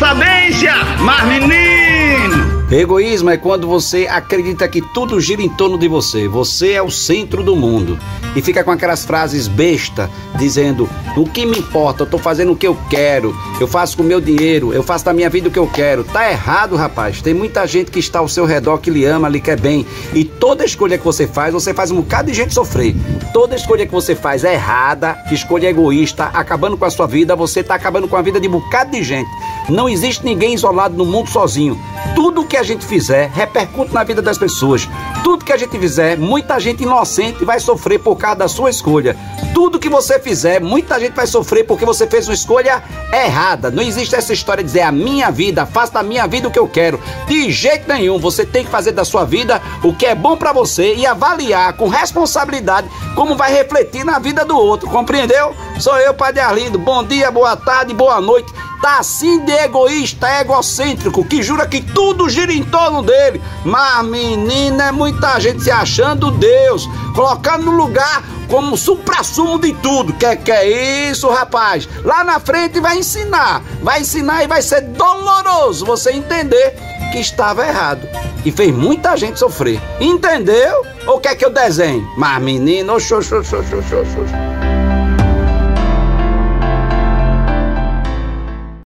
sabência, mas menino Egoísmo é quando você acredita que tudo gira em torno de você. Você é o centro do mundo. E fica com aquelas frases besta, dizendo: O que me importa? Eu tô fazendo o que eu quero. Eu faço com o meu dinheiro. Eu faço da minha vida o que eu quero. Tá errado, rapaz. Tem muita gente que está ao seu redor que lhe ama, lhe quer bem. E toda escolha que você faz, você faz um bocado de gente sofrer. Toda escolha que você faz é errada, escolha egoísta, acabando com a sua vida, você tá acabando com a vida de um bocado de gente. Não existe ninguém isolado no mundo sozinho. Tudo que a gente fizer repercute na vida das pessoas. Tudo que a gente fizer, muita gente inocente vai sofrer por causa da sua escolha. Tudo que você fizer, muita gente vai sofrer porque você fez uma escolha errada. Não existe essa história de dizer a minha vida, faça da minha vida o que eu quero. De jeito nenhum. Você tem que fazer da sua vida o que é bom para você e avaliar com responsabilidade como vai refletir na vida do outro. Compreendeu? Sou eu, Padre Arlindo. Bom dia, boa tarde, boa noite tá assim de egoísta, egocêntrico, que jura que tudo gira em torno dele. Mas, menina, é muita gente se achando Deus, colocando no lugar como supra-sumo de tudo. Que que é isso, rapaz? Lá na frente vai ensinar, vai ensinar e vai ser doloroso você entender que estava errado e fez muita gente sofrer. Entendeu? Ou quer que eu desenhe? Mas, menino, oxô, oxô, oxô, oxô, oxô.